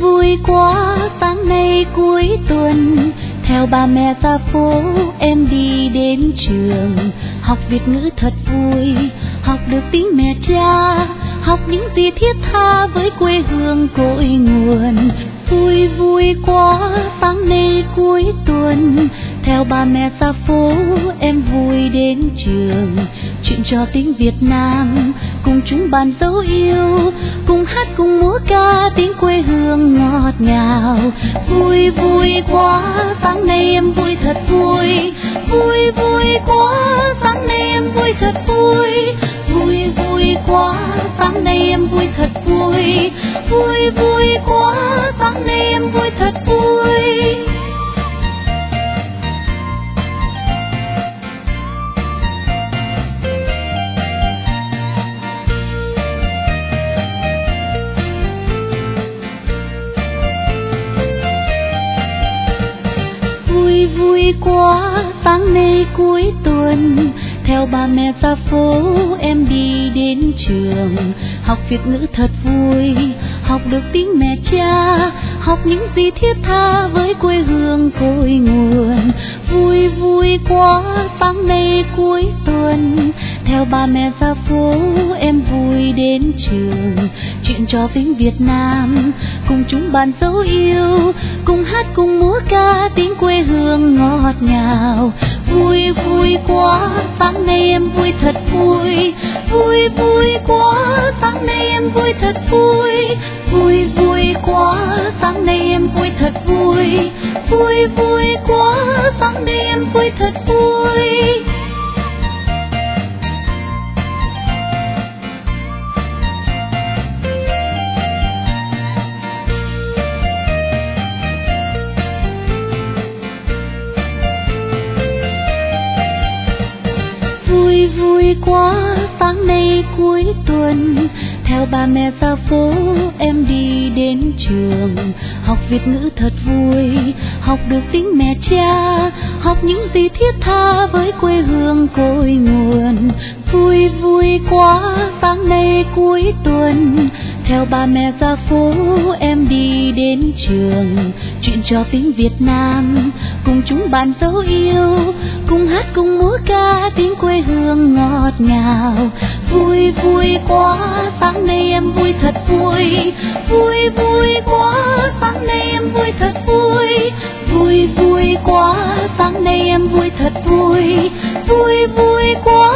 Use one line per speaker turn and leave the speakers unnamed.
vui quá sáng nay cuối tuần. Theo ba mẹ ra phố, em đi đến trường. Học việt ngữ thật vui, học được tiếng mẹ cha. Học những gì thiết tha với quê hương cội nguồn. Vui vui quá sáng nay cuối tuần. Theo ba mẹ ra phố, em vui đến trường, chuyện trò tiếng việt nam, cùng chúng bàn dấu yêu, cùng hát cùng múa ca tiếng quê hương ngọt ngào. Vui vui quá, sáng nay em vui thật vui. Vui vui quá, sáng nay em vui thật vui. Vui vui quá, sáng nay em vui thật vui. Vui vui quá, sáng nay em vui thật vui. Vui quá sáng nay cuối tuần, theo ba mẹ ra phố, em đi đến trường, học việt ngữ thật vui, học được tiếng mẹ cha, học những gì thiết tha với quê hương cội nguồn. Vui vui quá, sáng nay cuối tuần, theo ba mẹ ra phố, em vui đến trường. Cho tiếng việt nam. Cùng chúng bàn dấu yêu, cùng hát, cùng múa ca, tiếng quê hương ngọt ngào. Vui vui quá, sáng nay em vui thật vui. Vui vui quá, sáng nay em vui thật vui. Vui quá, sáng nay cuối tuần, theo ba mẹ ra phố, em đi đến trường. Học việt ngữ thật vui, học được tiếng mẹ cha, học những gì thiết tha với quê hương cội nguồn. Vui vui quá, sáng nay cuối tuần, theo ba mẹ ra phố, em đi đến trường. Chuyện trò tiếng việt nam cùng chúng bạn dấu yêu, cùng hát cùng múa ca tiếng quê hương ngọt ngào. Vui vui quá, sáng nay em vui thật vui. Vui vui quá, sáng nay em vui thật vui. Vui vui quá, sáng nay em vui thật vui. Vui vui quá